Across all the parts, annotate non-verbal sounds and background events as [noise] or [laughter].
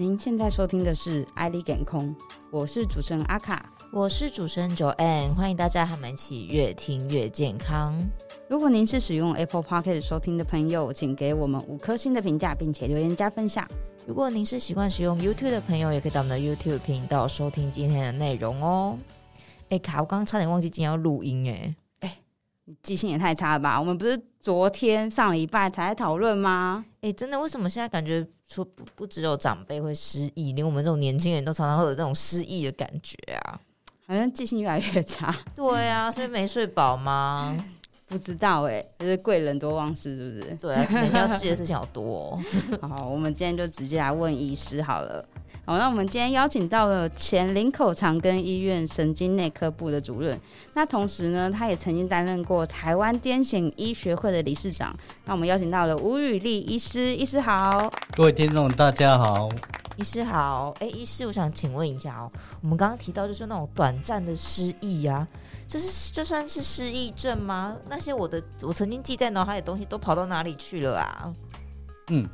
您现在收听的是《爱丽感空》，我是主持人阿卡，我是主持人 Joanne，欢迎大家和我们一起越听越健康。如果您是使用 Apple Podcast 收听的朋友，请给我们五颗星的评价，并且留言加分享。如果您是习惯使用 YouTube 的朋友，也可以到我们的 YouTube 频道收听今天的内容哦。哎，卡，我刚刚差点忘记今天要录音哎。记性也太差了吧！我们不是昨天上礼拜才在讨论吗？哎，真的，为什么现在感觉说不不只有长辈会失忆，连我们这种年轻人都常常会有这种失忆的感觉啊？好像记性越来越差。对啊，所以没睡饱吗？[laughs] 不知道哎、欸，就是贵人多忘事，是不是？对啊，每天要记的事情好多、哦。[laughs] 好，我们今天就直接来问医师好了。好，那我们今天邀请到了前林口长庚医院神经内科部的主任，那同时呢，他也曾经担任过台湾癫痫医学会的理事长。那我们邀请到了吴宇立医师，医师好。各位听众大家好，医师好。哎，医师，我想请问一下哦，我们刚刚提到就是那种短暂的失忆呀、啊，这是这算是失忆症吗？那些我的我曾经记在脑海的东西都跑到哪里去了啊？嗯，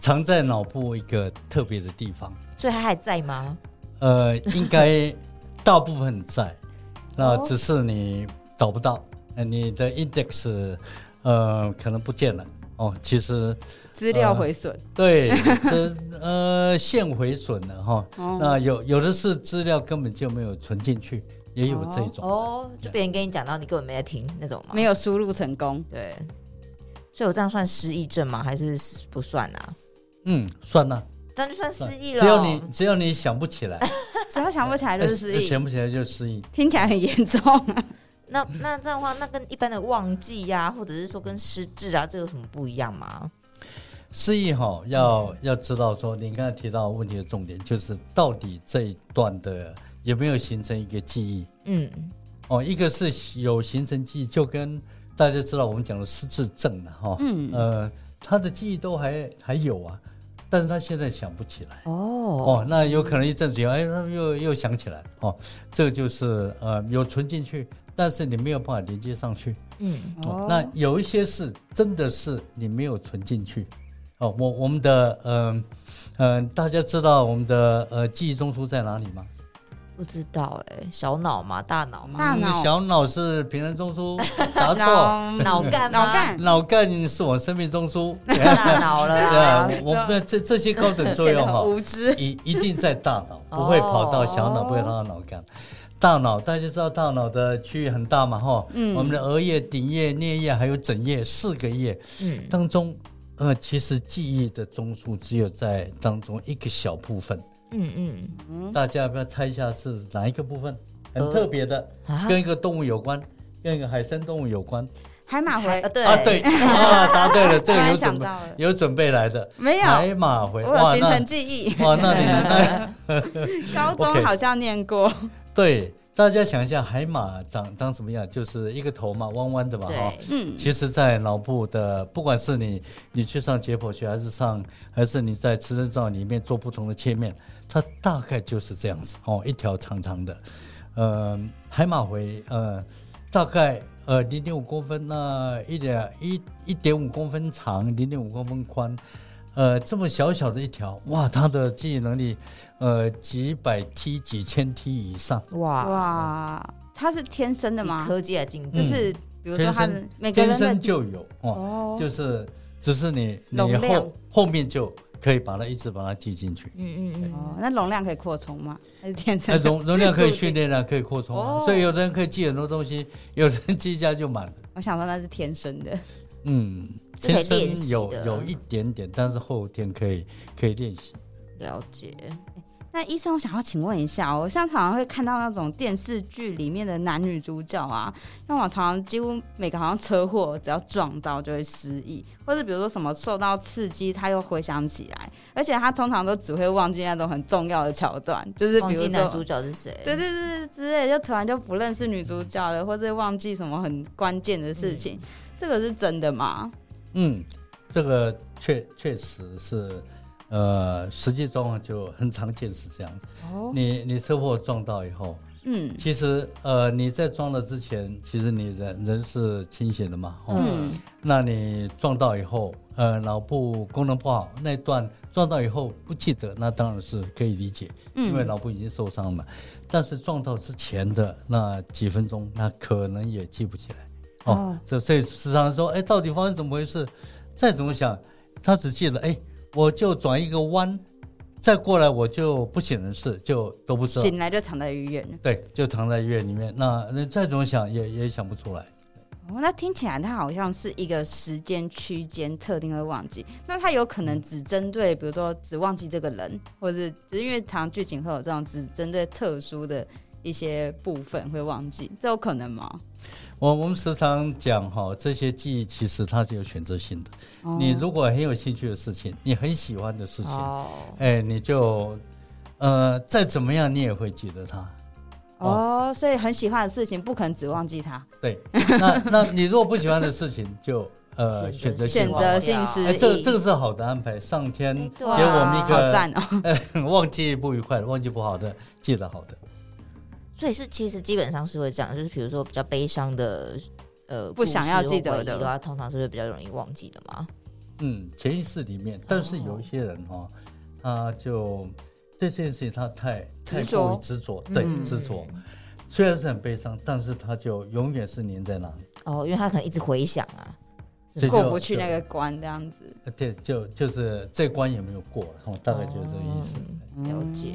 藏在脑部一个特别的地方。所以他还在吗？呃，应该大部分在，[laughs] 那只是你找不到，呃，你的 index 呃可能不见了哦。其实资料毁损，呃，对，这呃线毁损了哈。哦，那有有的是资料根本就没有存进去，也有这种哦，就别人跟你讲到你根本没在听那种吗？没有输入成功，对。所以我这样算失忆症吗？还是不算啊？嗯，算啊。那就算失忆了。只要你只要你想不起来，[laughs] 只要想不起来就是失忆。想不起来就是失忆，听起来很严重啊。那那这样的话，那跟一般的忘记呀、啊，或者是说跟失智啊，这有什么不一样吗？失忆哈，要要知道说，你刚才提到问题的重点就是，到底这一段的有没有形成一个记忆？嗯，哦，一个是有形成记忆，就跟大家知道我们讲的失智症了哈。嗯，呃，他的记忆都还还有啊。但是他现在想不起来。哦。哦，那有可能一阵子以后，哎，又又想起来。哦，这就是呃有存进去，但是你没有办法连接上去，嗯。哦，那有一些是真的是你没有存进去。哦，我我们的嗯嗯、呃呃，大家知道我们的呃记忆中枢在哪里吗？不知道哎、欸，小脑吗？大脑吗？大脑。小脑是平衡中枢，[laughs] 答错。脑干，脑干，脑干是我生命中枢。大脑了啊！对，我们这这些高等作用哈，[laughs] 一一定在大脑，不会跑到小脑，不会跑到脑干。大脑大家知道，大脑的区域很大嘛哈。嗯。我们的额叶、顶叶、颞叶还有枕叶四个叶，嗯，当中呃，其实记忆的中枢只有在当中一个小部分。嗯嗯嗯，大家要不要猜一下是哪一个部分？很特别的，跟一个动物有关，跟一个海生动物有关。海马回啊，对啊，对啊，答对了，这个 [laughs] 有准备，有准备来的。没有海马回，我有形成记忆。[laughs] 哇，那你 [laughs] 高中好像念过。对，大家想一下，海马长长什么样？就是一个头嘛，弯弯的嘛，哈。嗯。其实，在脑部的，不管是你你去上解剖学，还是上，还是你在磁振造里面做不同的切面。它大概就是这样子哦，一条长长的，呃，海马回，呃，大概呃零点五公分，那一点一一点五公分长，零点五公分宽，呃，这么小小的一条，哇，它的记忆能力，呃，几百 T 几千 T 以上，哇。哇，它是天生的吗？科技的进步，就是比如说它每个人天生就有哦，就是只是你你后后面就。可以把它一直把它记进去。嗯嗯嗯。哦，那容量可以扩充吗？还是天生？容容量可以 [laughs] 训练啊，可以扩充啊。所以有的人可以记很多东西，有人记一下就满了。我想说那是天生的。嗯，天生有有一点点，但是后天可以可以练习。了解。那医生，我想要请问一下，我像常常会看到那种电视剧里面的男女主角啊，那我常常几乎每个好像车祸，只要撞到就会失忆，或者比如说什么受到刺激，他又回想起来，而且他通常都只会忘记那种很重要的桥段，就是比如说男主角是谁，对对对之类，就突然就不认识女主角了，或者忘记什么很关键的事情，嗯、这个是真的吗？嗯，这个确确实是。呃，实际中就很常见是这样子。哦，你你车祸撞到以后，嗯，其实呃，你在撞了之前，其实你人人是清醒的嘛，哦、嗯，那你撞到以后，呃，脑部功能不好，那段撞到以后不记得，那当然是可以理解，嗯，因为脑部已经受伤了嘛。但是撞到之前的那几分钟，那可能也记不起来，哦，这、哦、所以时常说，哎，到底发生怎么回事？再怎么想，他只记得，哎，我就转一个弯。再过来我就不省人事，就都不知道。醒来就躺在医院。对，就躺在医院里面。那那再怎么想也也想不出来。哦，那听起来它好像是一个时间区间特定会忘记。那它有可能只针对，比如说只忘记这个人，或者是就是因为常剧情会有这种只针对特殊的一些部分会忘记，这有可能吗？我我们时常讲哈，这些记忆其实它是有选择性的。哦、你如果很有兴趣的事情，你很喜欢的事情，哦、哎，你就呃再怎么样，你也会记得它。哦，哦，所以很喜欢的事情，不可能只忘记它。对，[laughs] 那那你如果不喜欢的事情，就呃选择选择性失忆。哎，这这个是好的安排，上天给我们一个、哎啊好赞哦、[laughs] 忘记不愉快的，忘记不好的，记得好的。所以是其实基本上是会这样，就是比如说比较悲伤的，呃，不想要记得的话，通常是不是比较容易忘记的嘛？嗯，潜意识里面，但是有一些人哈、哦，他就对这件事情他太太过于执着，对执着，虽然是很悲伤，但是他就永远是黏在那里。哦，因为他可能一直回想啊，过不去那个关这样子。对，就就是这关也没有过，哦，大概就是这个意思。哦、了解。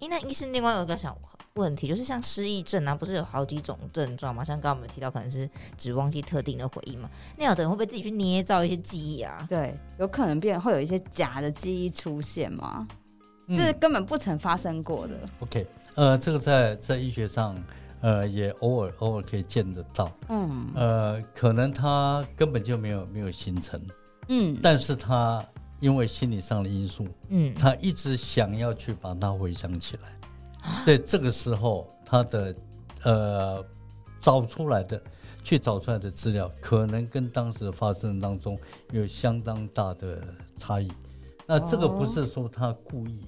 哎，那医生另外有一个想。问题就是像失忆症啊，不是有好几种症状吗？像刚刚我们提到，可能是只忘记特定的回忆嘛。那有的人会不会自己去捏造一些记忆啊？对，有可能变会有一些假的记忆出现吗？嗯、就是根本不曾发生过的。OK，呃，这个在在医学上，呃，也偶尔偶尔可以见得到。嗯，呃，可能他根本就没有没有形成。嗯，但是他因为心理上的因素，嗯，他一直想要去把它回想起来。在这个时候，他的呃找出来的，去找出来的资料，可能跟当时发生当中有相当大的差异。那这个不是说他故意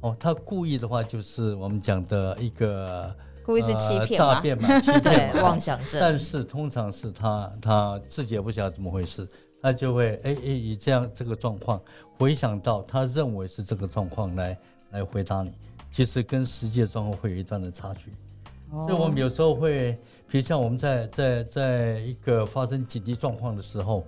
哦，他故意的话就是我们讲的一个故意是欺骗、诈骗嘛，欺骗妄想症。但是通常是他他自己也不晓得怎么回事，他就会哎哎以这样这个状况回想到他认为是这个状况来来回答你。其实跟实际的状况会有一段的差距，所以我们有时候会，比如像我们在在在一个发生紧急状况的时候，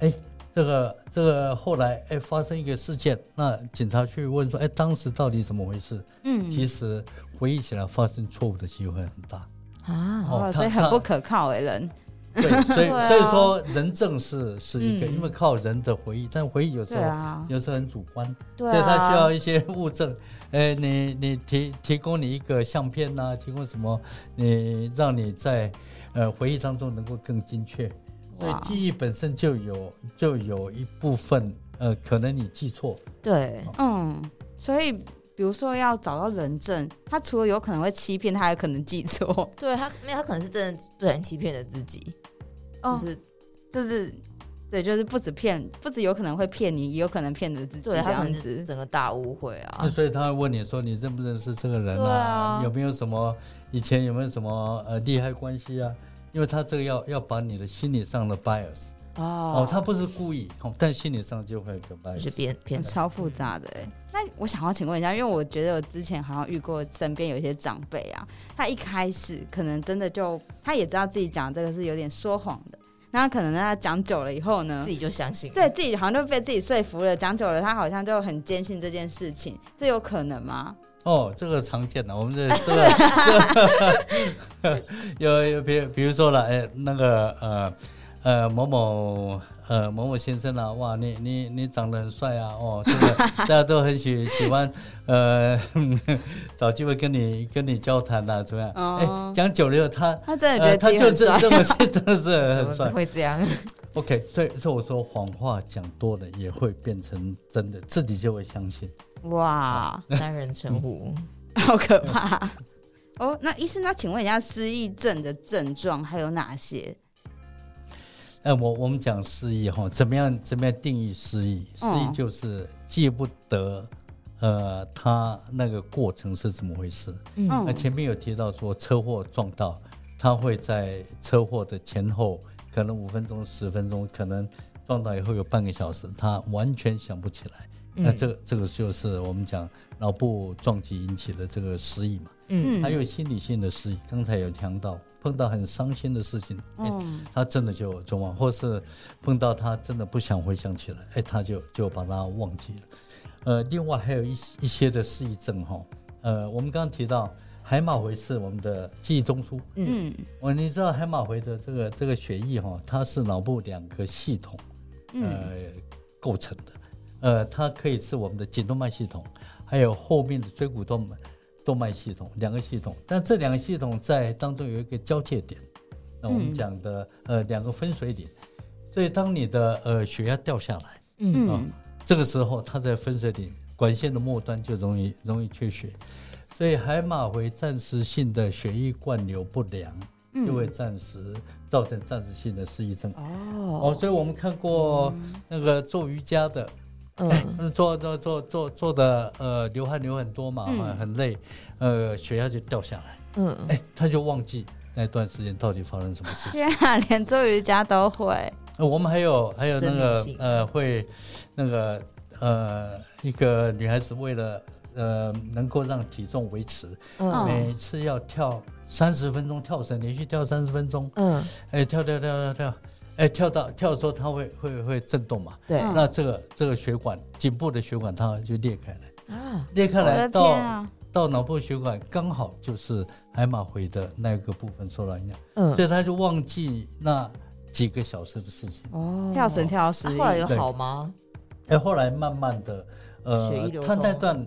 哎，这个这个后来哎发生一个事件，那警察去问说，哎，当时到底怎么回事？嗯，其实回忆起来发生错误的机会很大啊，哦，所以很不可靠哎人。对，所以 [laughs] 所以说人证是是一个，因为靠人的回忆，但回忆有时候有时候很主观，所以他需要一些物证。哎，你你提提供你一个相片呐，提供什么？你让你在呃回忆当中能够更精确。所以记忆本身就有就有一部分呃，可能你记错。对，嗯，所以比如说要找到人证，他除了有可能会欺骗，他还可能记错。对他，没有他可能是真的不然欺骗了自己。就是、哦、就是，对，就是不止骗，不止有可能会骗你，也有可能骗着自己这样子，整个大误会啊。那所以他会问你说，你认不认识这个人啊？啊有没有什么以前有没有什么呃利害关系啊？因为他这个要要把你的心理上的 bias 哦，哦，他不是故意，但心理上就会有个 bias，是变变超复杂的哎。那我想要请问一下，因为我觉得我之前好像遇过身边有一些长辈啊，他一开始可能真的就他也知道自己讲这个是有点说谎的，那可能他讲久了以后呢，自己就相信，对自己好像就被自己说服了。讲久了，他好像就很坚信这件事情，这有可能吗？哦，这个常见的，我们这 [laughs] 这个 [laughs] 有有比比如说了，哎，那个呃。呃，某某呃某某先生啊，哇，你你你长得很帅啊，哦，这个 [laughs] 大家都很喜喜欢，呃，找机会跟你跟你交谈啊，怎么样？哎、哦，讲久了以后，他他真的觉得他就是这么真的是很 [laughs] 帅，会这样？[laughs] OK，所以所以我说谎话讲多了也会变成真的，自己就会相信。哇，三人成虎，好可怕！哦，那医生，那请问一下，失忆症的症状还有哪些？哎，我我们讲失忆哈，怎么样怎么样定义失忆？失忆就是记不得呃，他那个过程是怎么回事？嗯，那前面有提到说车祸撞到，他会在车祸的前后可能五分钟、十分钟，可能撞到以后有半个小时，他完全想不起来。嗯、那这个这个就是我们讲脑部撞击引起的这个失忆嘛。嗯，还有心理性的失忆，刚才有讲到。碰到很伤心的事情，哎，他真的就就忘，或是碰到他真的不想回想起来，哎，他就就把它忘记了。呃，另外还有一一些的失忆症哈，呃，我们刚刚提到海马回是我们的记忆中枢，嗯，我你知道海马回的这个这个血液哈，它是脑部两个系统呃构成的，呃，它可以是我们的颈动脉系统，还有后面的椎骨动脉。动脉系统两个系统，但这两个系统在当中有一个交界点，那我们讲的呃两个分水岭，所以当你的呃血压掉下来，嗯。啊，这个时候它在分水岭管线的末端就容易容易缺血，所以海马回暂时性的血液灌流不良，就会暂时造成暂时性的失忆症。哦。哦，所以我们看过那个做瑜伽的。嗯，做做做做做的，呃，流汗流很多嘛，嗯、很累，呃，血压就掉下来。嗯，哎，他就忘记那段时间到底发生什么事情。天啊，连做瑜伽都会。呃、我们还有还有那个呃，会那个呃，一个女孩子为了呃能够让体重维持，嗯、每次要跳三十分钟跳绳，连续跳三十分钟。嗯，哎，跳跳跳跳跳。哎，跳到跳的时候，它会会会震动嘛？对。那这个这个血管，颈部的血管，它就裂开来啊，裂开来到、啊、到脑部血管，刚好就是海马回的那个部分受到影响。嗯。所以他就忘记那几个小时的事情。哦。跳绳跳十，后来有好吗？哎，后来慢慢的，呃，他那段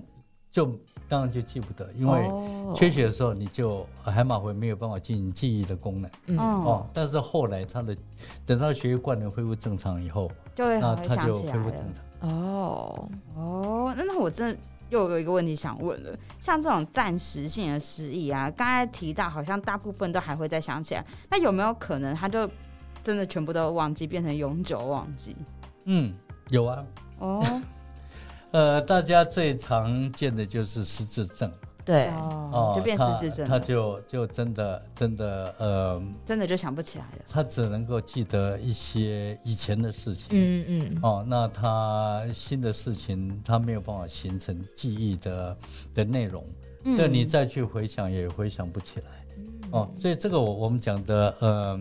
就。当然就记不得，因为缺血的时候你就海马回没有办法进行记忆的功能。嗯哦，但是后来他的等到血液灌流恢复正常以后，对，那他就恢复正常。哦哦，那那我真的又有一个问题想问了，像这种暂时性的失忆啊，刚才提到好像大部分都还会再想起来，那有没有可能他就真的全部都忘记，变成永久忘记？嗯，有啊。哦。呃，大家最常见的就是失智症，对，哦，就变失智症，他就就真的真的呃，真的就想不起来了，他只能够记得一些以前的事情，嗯嗯，哦，那他新的事情他没有办法形成记忆的的内容，所以你再去回想也回想不起来，哦，所以这个我我们讲的呃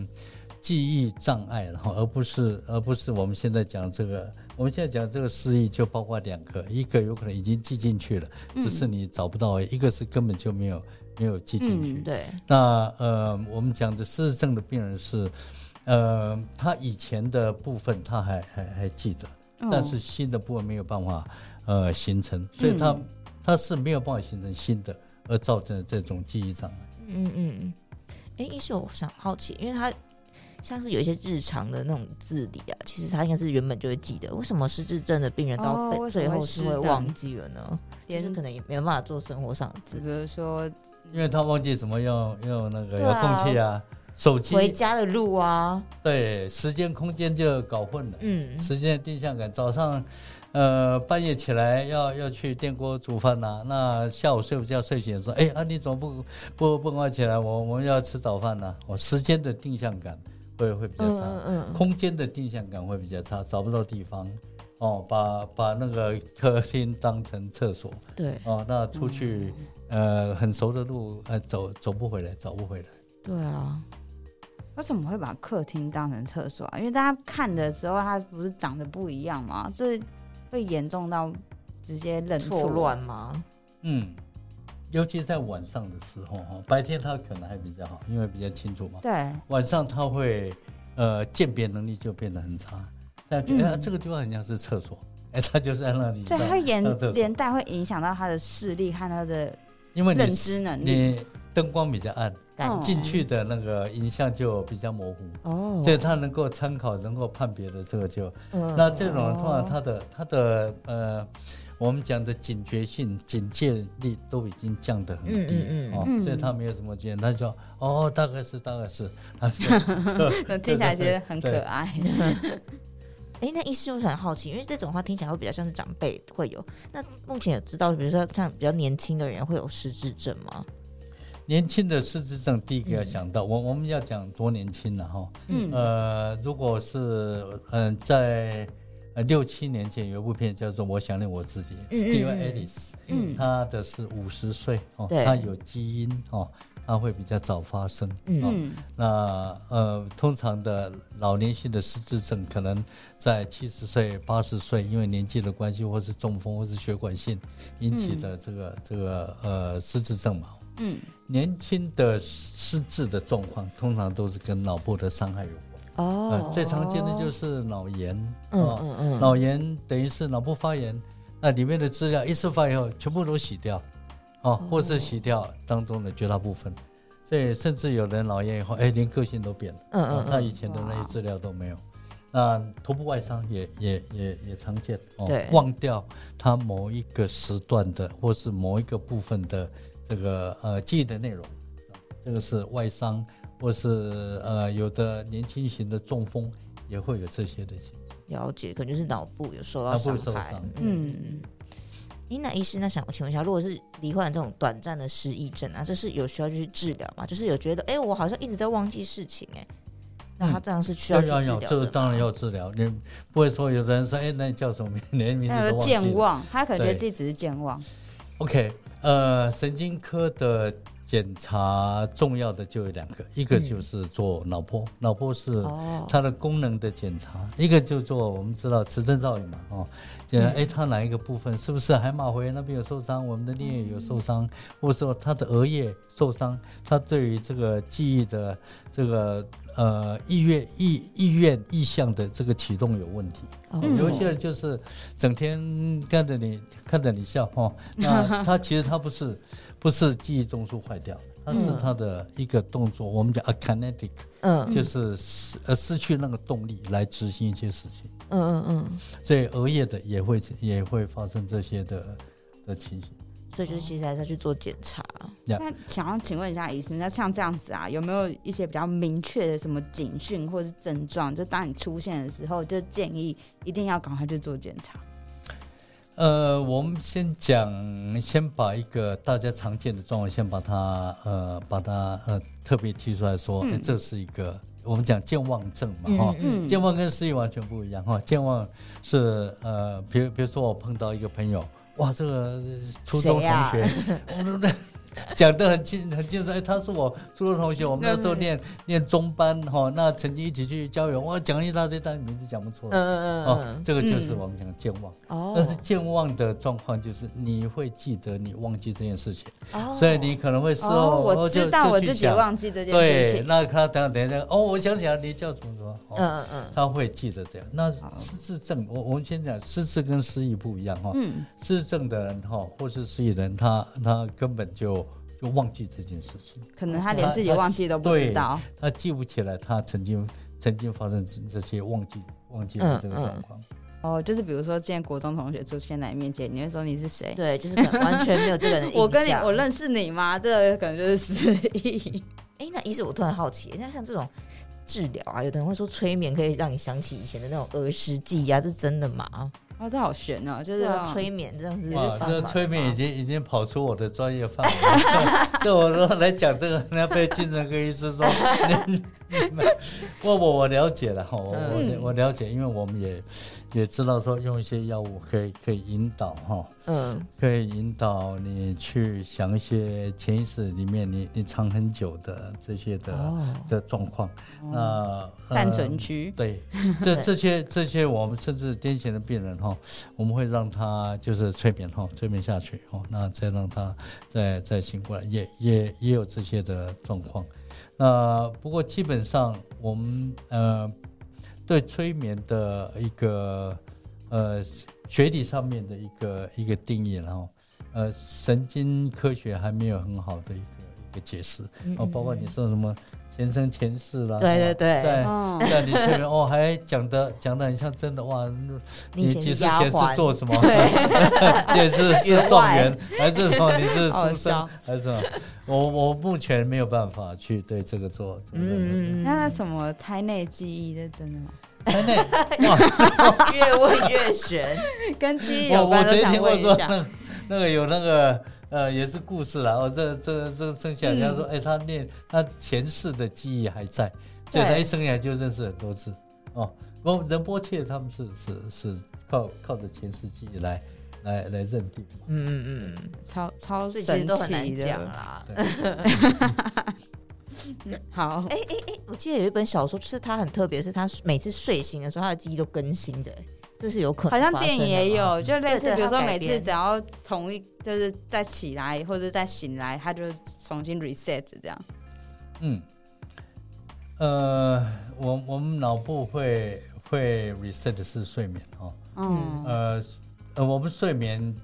记忆障碍，然后而不是而不是我们现在讲这个。我们现在讲这个失忆就包括两个，一个有可能已经记进去了，只是你找不到；一个是根本就没有没有记进去。对。那呃，我们讲的失智症的病人是，呃，他以前的部分他还还还记得，但是新的部分没有办法呃形成，所以他他是没有办法形成新的，而造成这种记忆障碍。嗯嗯嗯。哎，医师，我想好奇，因为他。像是有一些日常的那种自理啊，其实他应该是原本就会记得。为什么失智症的病人到最后是会忘记了呢？其实可能也没有办法做生活上的自理，比如说，因为他忘记怎么用用那个遥控器啊，啊手机回家的路啊，对，时间空间就搞混了。嗯，时间的定向感，早上呃半夜起来要要去电锅煮饭呐、啊，那下午睡午觉睡醒说，哎啊你怎么不不不快起来？我我们要吃早饭呐、啊。我时间的定向感。会会比较差，嗯嗯、空间的定向感会比较差，找不到地方，哦，把把那个客厅当成厕所，对，哦，那出去，嗯、呃，很熟的路，呃，走走不回来，找不回来。对啊，为什么会把客厅当成厕所啊？因为大家看的时候，它不是长得不一样吗？这会严重到直接认错乱吗？嗯。尤其在晚上的时候哈，白天他可能还比较好，因为比较清楚嘛。对。晚上他会，呃，鉴别能力就变得很差。在、嗯欸、这个地方很像是厕所，[laughs] 哎、欸，他就是在那里。对，他连连带会影响到他的视力和他的认知能力。你灯光比较暗，进去的那个影像就比较模糊。哦。所以他能够参考、能够判别的这个就，哦、那这种人通常他的他的呃。我们讲的警觉性、警戒力都已经降得很低，嗯嗯，嗯哦，所以他没有什么经验，他就说哦，大概是，大概是，[laughs] 他就 [laughs] 听起来其实很可爱。[laughs] 哎，那医师我很好奇，因为这种话听起来会比较像是长辈会有。那目前有知道，比如说像比较年轻的人会有失智症吗？年轻的失智症，第一个要想到，嗯、我我们要讲多年轻了哈。嗯。呃，如果是嗯、呃、在呃六七年前有一部片叫做《我想念我自己》，Steve Ellis，嗯，他的是五十岁哦，他有基因哦。他会比较早发生，嗯，哦、那呃，通常的老年性的失智症可能在七十岁、八十岁，因为年纪的关系，或是中风，或是血管性引起的这个、嗯、这个呃失智症嘛，嗯，年轻的失智的状况通常都是跟脑部的伤害有关，哦、呃，最常见的就是脑炎，嗯嗯嗯，脑炎等于是脑部发炎，那里面的资料一次发以后全部都洗掉。哦，或是洗掉当中的绝大部分，所以甚至有人脑炎以后，哎，连个性都变了。嗯嗯，他以前的那些资料都没有。那头部外伤也也也也常见。哦，对，忘掉他某一个时段的，或是某一个部分的这个呃记忆的内容，这个是外伤，或是呃有的年轻型的中风也会有这些的情形。了解，可能就是脑部有受到伤害。脑部受伤。嗯。伊娜医师，那想请问一下，如果是罹患这种短暂的失忆症啊，这是有需要去治疗吗？就是有觉得，哎、欸，我好像一直在忘记事情、欸，哎，那他这样是需要去治疗这个当然要治疗，你不会说有的人说，哎、欸，那你叫什么名？连名字都忘记了。健忘，他可能觉得自己只是健忘。OK，呃，神经科的。检查重要的就有两个，一个就是做脑波，脑波是它的功能的检查；一个就做我们知道磁振造影嘛，哦，检查哎，它哪一个部分是不是海马回？那边有受伤，我们的颞叶有受伤，或者说它的额叶受伤，它对于这个记忆的这个呃意愿意意愿意向的这个启动有问题。有一些人就是整天看着你看着你笑哈，[laughs] 那他其实他不是不是记忆中枢坏掉，他是他的一个动作，我们讲 akinetic，嗯，就是失呃失去那个动力来执行一些事情，嗯嗯嗯，所以额叶的也会也会发生这些的的情形。所以就是其实还是要去做检查。那想要请问一下医生，那像这样子啊，有没有一些比较明确的什么警讯或者是症状？就当你出现的时候，就建议一定要赶快去做检查。呃，我们先讲，先把一个大家常见的状况，先把它呃，把它呃特别提出来说，嗯欸、这是一个我们讲健忘症嘛，哈、嗯，健忘跟失忆完全不一样哈。健忘是呃，比如比如说我碰到一个朋友。哇，这个初中同学，我。[laughs] [laughs] 讲得很清很清楚，哎，他是我初中同学，我们那时候念念中班哈，那曾经一起去郊游，我，讲了一大堆，但名字讲不出来，嗯嗯嗯，哦这个就是我们讲健忘，哦，但是健忘的状况就是你会记得你忘记这件事情，哦，所以你可能会说，我知道我自己忘记这件事情，对，那他等下等下，哦，我想起来你叫什么什么，嗯嗯嗯，他会记得这样。那失智症，我我们先讲失智跟失忆不一样哈，嗯，失智症的人哈，或是失忆人，他他根本就。就忘记这件事情，可能他连自己忘记都不知道，他，他记不起来他曾经曾经发生这些忘记忘记的这个状况。嗯嗯。哦，就是比如说，见国中同学出现在你面前，你会说你是谁？对，就是完全没有这个人。[laughs] 我跟你，我认识你吗？这个可能就是失忆。哎、欸，那医师，我突然好奇，那像这种治疗啊，有的人会说催眠可以让你想起以前的那种儿时记忆啊，是真的吗？哦，这好悬哦，就是催眠这样子。哇，这催眠已经已经跑出我的专业范围。[laughs] 对我说来讲这个，人家被精神科医师说，[laughs] 不不，我了解了哈，我我我了解，因为我们也。也知道说用一些药物可以可以引导哈，嗯，可以引导你去想一些潜意识里面你你藏很久的这些的、哦、的状况，那暂存区。对，[laughs] 这这些这些我们甚至癫痫的病人哈，我们会让他就是催眠哈，催眠下去哦，那再让他再再醒过来，也也也有这些的状况，那不过基本上我们呃。对催眠的一个呃学理上面的一个一个定义，然后呃神经科学还没有很好的一个一个解释，哦，包括你说什么前生前世啦，对对对，在在你催眠哦，还讲的讲的很像真的哇，你几世前是做什么？[laughs] 也是 [laughs] 是状元还是说你是书生还是什么？我我目前没有办法去对这个做。嗯，那什么胎内记忆的真的吗？胎内？[laughs] 哇，越问越玄，跟记忆有关。我我之前听过说，那那个有那个呃，也是故事啦。哦，这这这生下来，人家说，哎，他念他前世的记忆还在，所以他一生下来就认识很多次。哦，我仁波切他们是是是靠靠着前世记忆来来来认定。嗯嗯嗯，超超神奇都很难讲啦。[laughs] 好，哎哎哎，我记得有一本小说，就是他很特别，是他每次睡醒的时候，他的记忆都更新的，这是有可能。好像电影也有，就类似，比如说每次只要同一，就是再起来或者再醒来，他就重新 reset 这样。嗯，呃，我我们脑部会会 reset 的是睡眠哈，嗯，呃呃，我们睡眠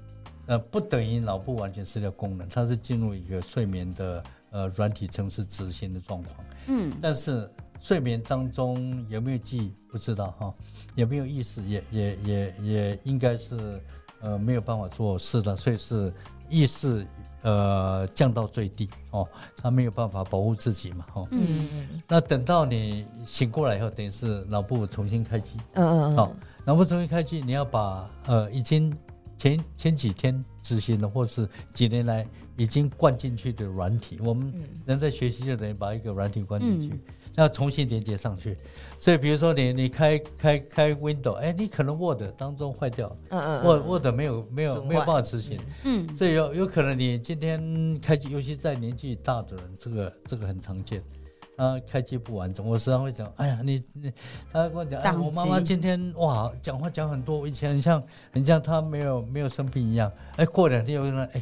呃不等于脑部完全失掉功能，它是进入一个睡眠的。呃，软体层次执行的状况，嗯，但是睡眠当中有没有记忆不知道哈，有没有意识也也也也应该是呃没有办法做事的，所以是意识呃降到最低哦，他没有办法保护自己嘛，哦，嗯嗯，那等到你醒过来以后，等于是脑部重新开机，嗯嗯嗯，好，脑部重新开机，你要把呃已经前前几天执行的或是几年来。已经灌进去的软体，我们人在学习就等于把一个软体灌进去，要、嗯、重新连接上去。所以，比如说你你开开开 Windows，哎，你可能 Word 当中坏掉，嗯嗯，Word Word 没有没有没有办法执行，嗯，所以有有可能你今天开机，尤其在年纪大的人，这个这个很常见。啊开机不完整，我时常会讲，哎呀，你你，他跟我讲，哎，我妈妈今天哇，讲话讲很多，以前很像很像她没有没有生病一样，哎，过两天又跟他，哎，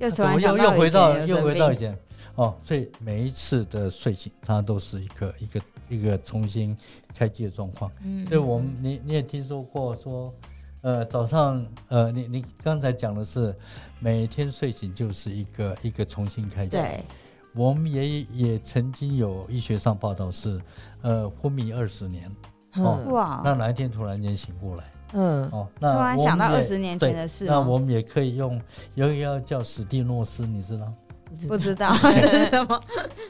又怎么又又回到又回到以前，哦，所以每一次的睡醒，它都是一个一个一个重新开机的状况。嗯，所以我们你你也听说过说，呃，早上呃，你你刚才讲的是每天睡醒就是一个一个重新开机。对。我们也也曾经有医学上报道是，呃，昏迷二十年，哦，哇，那哪一天突然间醒过来，嗯，哦，那突然想到二十年前的事，那我们也可以用有一个叫史蒂诺斯，你知道？不知道。[laughs] 是什么？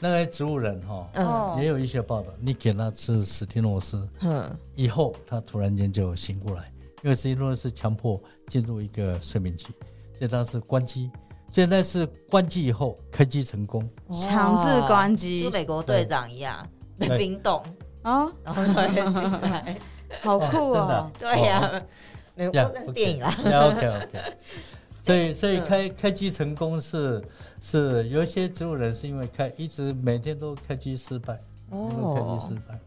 那个植物人哈，嗯，也有一些报道，你给他吃史蒂诺斯，嗯，以后他突然间就醒过来，因为史蒂诺斯强迫进入一个睡眠期，所以他是关机。现在是关机以后开机成功，强制关机，就美国队长一样的冰冻。啊，然后醒来，好酷哦！对呀，美国电影啦。OK OK，所以所以开开机成功是是有一些植物人是因为开一直每天都开机失败，哦，开机失败。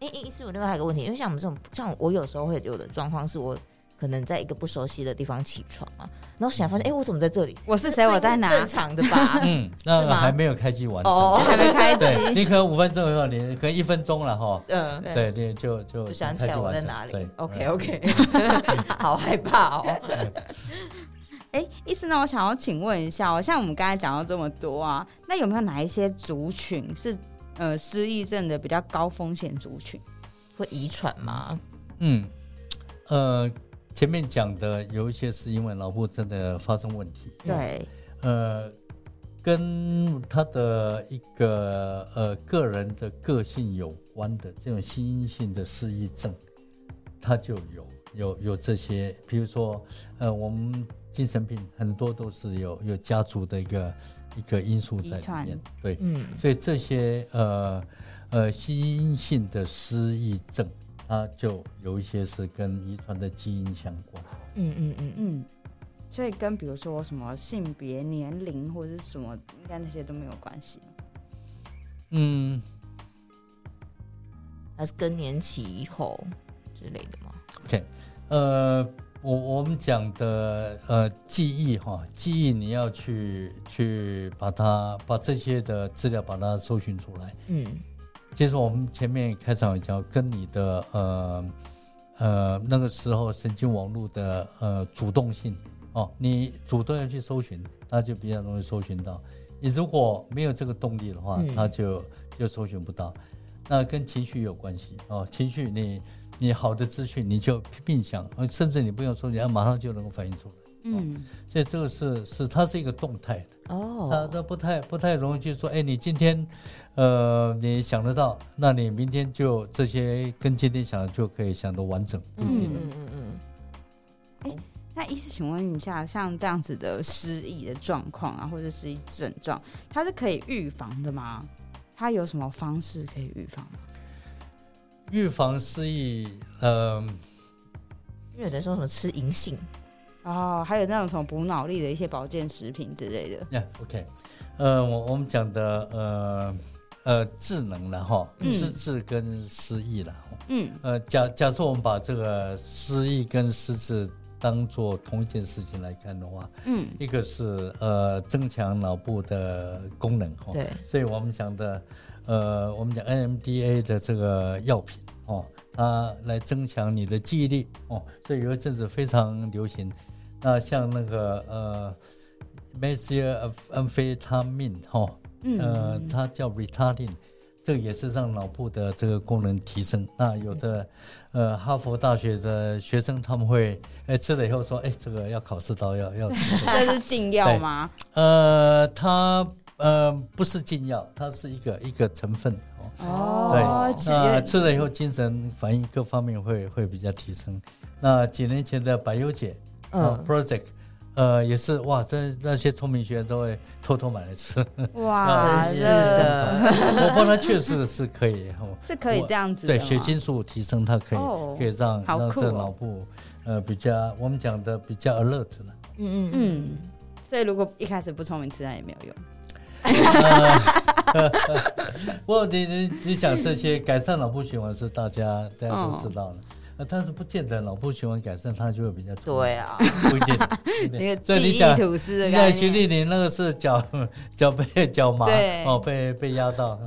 哎哎，是我另外还有一个问题，因为像我们这种像我有时候会有的状况是我。可能在一个不熟悉的地方起床啊，然后醒来发现，哎，我怎么在这里？我是谁？我在哪？正常的吧？[laughs] 嗯，那还没有开机完哦，还没开 [laughs] 机。你可能五分钟以后，你可能一分钟了哈。嗯，对对，就就想起来我在哪里。对，OK OK，好害怕哦。[laughs] 哎，医师，那我想要请问一下，像我们刚才讲到这么多啊，那有没有哪一些族群是呃失忆症的比较高风险族群？会遗传吗？嗯，呃。前面讲的有一些是因为脑部真的发生问题，对，呃，跟他的一个呃个人的个性有关的这种心因性的失忆症，他就有有有这些，比如说呃，我们精神病很多都是有有家族的一个一个因素在里面，对，嗯，所以这些呃呃基因性的失忆症。它就有一些是跟遗传的基因相关，嗯嗯嗯嗯，所以跟比如说什么性别、年龄或者是什么，应该那些都没有关系。嗯，还是更年期以后之类的吗？OK，呃，我我们讲的呃记忆哈，记忆你要去去把它把这些的资料把它搜寻出来，嗯。其实我们前面开场有讲，跟你的呃呃那个时候神经网络的呃主动性哦，你主动要去搜寻，那就比较容易搜寻到。你如果没有这个动力的话，它就就搜寻不到。那跟情绪有关系哦，情绪你你好的资讯你就拼命想，甚至你不用说，你要，马上就能够反映出来。嗯，所以这个是是它是一个动态的哦，它都不太不太容易去说，哎，你今天呃你想得到，那你明天就这些跟今天想的就可以想得完整。嗯嗯嗯。哎，那医师，请问一下，像这样子的失忆的状况啊，或者失忆症状，它是可以预防的吗？它有什么方式可以预防吗？预防失忆，呃，因为有的说什么吃银杏，哦，还有那种什么补脑力的一些保健食品之类的。呀、yeah,，OK，呃，我我们讲的呃呃智能了哈，失智跟失忆了，嗯，呃，假假设我们把这个失忆跟失智当做同一件事情来看的话，嗯，一个是呃增强脑部的功能哈，对，所以我们讲的。呃，我们讲 NMDA 的这个药品哦，它来增强你的记忆力哦，所以有一阵子非常流行。那像那个呃，methamphetamine 哈，呃，它叫 Retardin，这个也是让脑部的这个功能提升。那有的呃，哈佛大学的学生他们会哎吃了以后说，哎，这个要考试到要要。[laughs] 这是禁药吗？呃，它。呃，不是禁药，它是一个一个成分哦。对，那吃了以后精神反应各方面会会比较提升。那几年前的百优解，嗯，Project，呃，也是哇，这那些聪明学员都会偷偷买来吃。哇，[laughs] 真的，我帮他确实是可以，是可以这样子。对，血清素提升，它可以可以让让这脑部呃比较我们讲的比较 alert 了。嗯嗯嗯。所以如果一开始不聪明吃，那也没有用。[laughs] 不过你你你想这些改善脑部循环是大家大家都知道的，呃，但是不见得脑部循环改善它就会比较对啊，不一定。[laughs] 那个记忆吐司的概念，在徐丽玲那个是脚脚被脚麻哦，被被压到。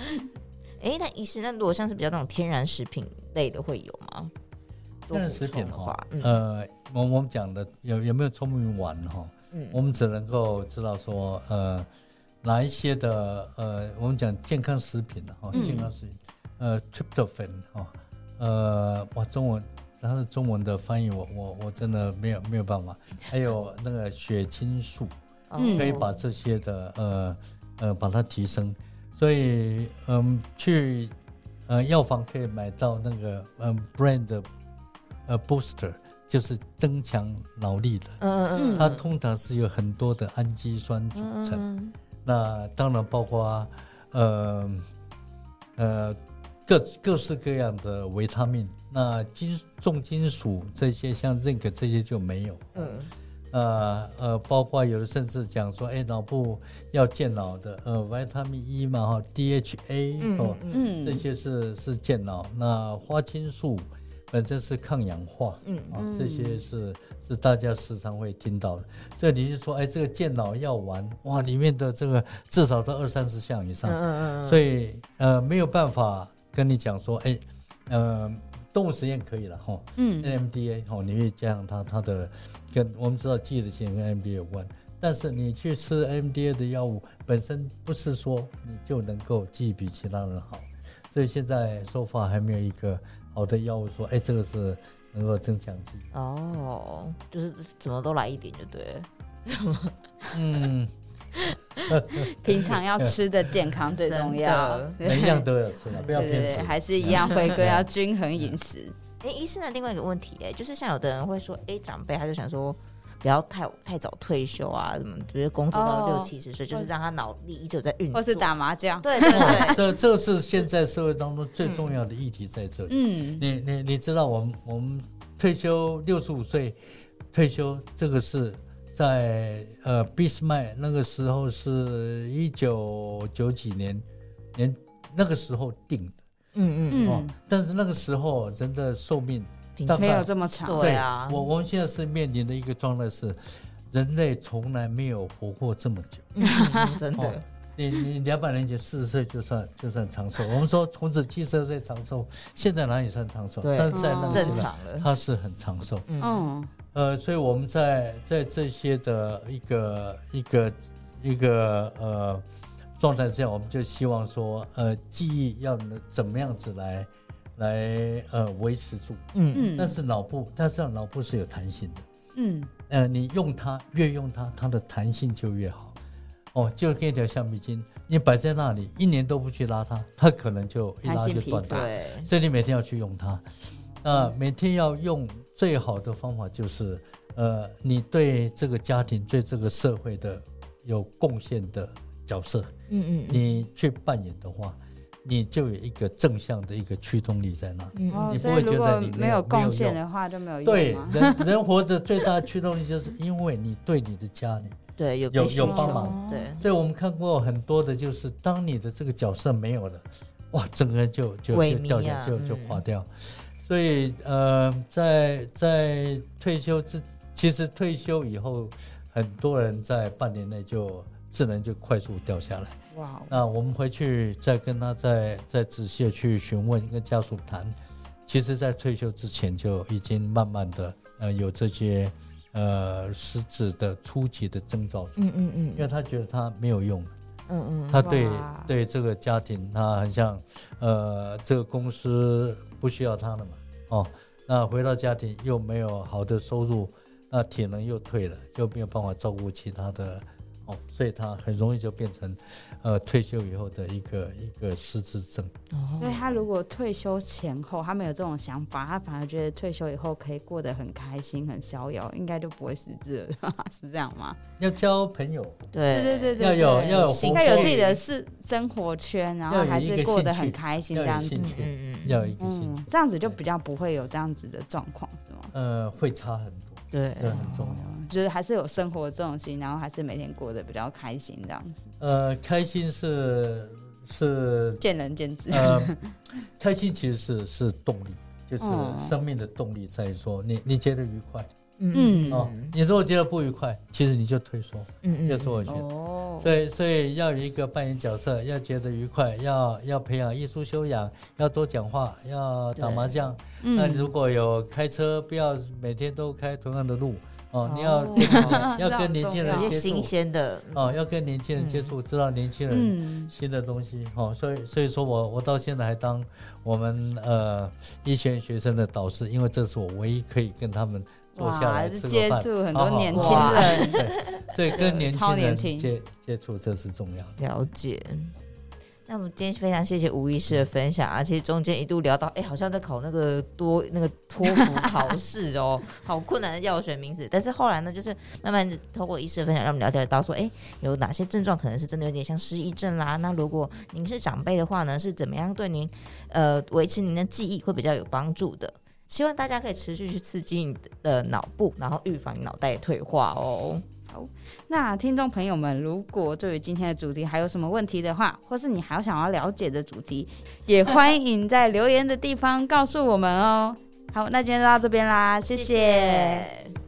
[laughs] 哎，那医师，那如果像是比较那种天然食品类的会有吗？天然食品的话，呃，我我们讲的有有没有聪明丸哈？嗯，我们只能够知道说，呃。哪一些的呃，我们讲健康食品的哈，健康食品，呃，tryptophan 哈，呃，哇，中文它的中文的翻译我我我真的没有没有办法。还有那个血清素，可以把这些的呃呃把它提升。所以嗯，去呃药房可以买到那个嗯 brain 的呃 booster，就是增强脑力的。嗯嗯，它通常是有很多的氨基酸组成。那当然包括，呃，呃，各各式各样的维他命。那金重金属这些，像 zinc 这些就没有。嗯。呃呃，包括有的甚至讲说，哎，脑部要健脑的，呃，维他命 E 嘛，哈，DHA 哦，嗯，这些是是健脑。那花青素。本身是抗氧化，嗯啊，这些是是大家时常会听到的。所以你是说，哎，这个健脑药丸，哇，里面的这个至少都二三十项以上，嗯嗯嗯。所以呃，没有办法跟你讲说，哎，呃，动物实验可以了哈，嗯，NMDA 哈，你可以加上它它的跟我们知道记忆的性跟 NMDA 有关，但是你去吃 NMDA 的药物本身不是说你就能够记忆比其他人好，所以现在说法还没有一个。好的药物说，哎，这个是能够增强剂哦，就是怎么都来一点就对了，什么？嗯，平常要吃的健康最重要，每一样都要吃嘛，不要偏食，还是一样回归要均衡饮食。哎，医生的另外一个问题，哎，就是像有的人会说，哎，长辈他就想说。不要太太早退休啊，什么？比如工作到六七十岁，就是让他脑力依旧在运作，或是打麻将。对对对，这这是现在社会当中最重要的议题在这里。嗯，你你你知道，我们我们退休六十五岁退休，这个是在呃俾斯麦那个时候是一九九几年年那个时候定的。嗯嗯嗯。但是那个时候人的寿命。没有这么长，对啊。我我们现在是面临的一个状态是，人类从来没有活过这么久，[laughs] 嗯、真的。哦、你你两百年前四十岁就算就算长寿，我们说孔子七十岁长寿，现在哪里算长寿？对但是在那个正常了，他是很长寿。嗯，呃，所以我们在在这些的一个一个一个呃状态之下，我们就希望说，呃，记忆要能怎么样子来。来呃维持住，嗯。嗯，但是脑部，但是脑部是有弹性的，嗯，呃，你用它越用它，它的弹性就越好。哦，就跟一条橡皮筋，你摆在那里一年都不去拉它，它可能就一拉就断掉。对，所以你每天要去用它。那、呃、每天要用最好的方法就是，呃，你对这个家庭、对这个社会的有贡献的角色，嗯嗯，你去扮演的话，你就有一个正向的一个驱动力在那。你不会觉得你没有贡献的话就没有用。对，人 [laughs] 人活着最大的驱动力就是因为你对你的家里对有有有帮忙。对，所以我们看过很多的，就是当你的这个角色没有了，哇，整个人就就就掉下，就就垮掉。嗯所以，呃，在在退休之，其实退休以后，很多人在半年内就智能就快速掉下来。哇那我们回去再跟他再再仔细去询问，跟家属谈，其实，在退休之前就已经慢慢的呃有这些呃失智的初级的征兆。嗯嗯嗯。因为他觉得他没有用。嗯嗯。他对对这个家庭，他很像呃这个公司不需要他了嘛。哦，那回到家庭又没有好的收入，那体能又退了，又没有办法照顾其他的，哦，所以他很容易就变成，呃，退休以后的一个一个失智症。所以他如果退休前后他没有这种想法，他反而觉得退休以后可以过得很开心、很逍遥，应该就不会失智了，[laughs] 是这样吗？要交朋友，对对对对，要有要有，应该有自己的是生活圈，然后还是过得很开心这样子。嗯嗯，要有一个兴趣，嗯，这样子就比较不会有这样子的状况，是吗？呃，会差很多，对，这很重要，就是还是有生活重心，然后还是每天过得比较开心这样子。呃，开心是是 [laughs] 见仁见智。呃，开心其实是是动力，就是生命的动力在于说你你觉得愉快。嗯哦，你如果觉得不愉快，其实你就退缩，嗯嗯，就是我觉得，哦、所以所以要有一个扮演角色，要觉得愉快，要要培养艺术修养，要多讲话，要打麻将。对那如果有开车，不要每天都开同样的路哦，哦。你要跟要跟年轻人 [laughs] 接触，新鲜的。哦，要跟年轻人接触，嗯、知道年轻人新的东西哦。所以所以说我我到现在还当我们呃医学院学生的导师，因为这是我唯一可以跟他们。坐下来吃个饭，接触很多年轻人，[laughs] 对，所以跟年轻人接接触这是重要的。了解。那我们今天非常谢谢吴医师的分享啊！其实中间一度聊到，哎，好像在考那个多那个托福 [laughs] 考试哦，好困难的药学名字。但是后来呢，就是慢慢透过医师的分享，让我们了解到说，哎，有哪些症状可能是真的有点像失忆症啦？那如果您是长辈的话呢，是怎么样对您呃维持您的记忆会比较有帮助的？希望大家可以持续去刺激你的脑部，然后预防脑袋退化哦。好，那听众朋友们，如果对于今天的主题还有什么问题的话，或是你还有想要了解的主题，也欢迎在留言的地方告诉我们哦。好，那今天就到这边啦，谢谢。谢谢。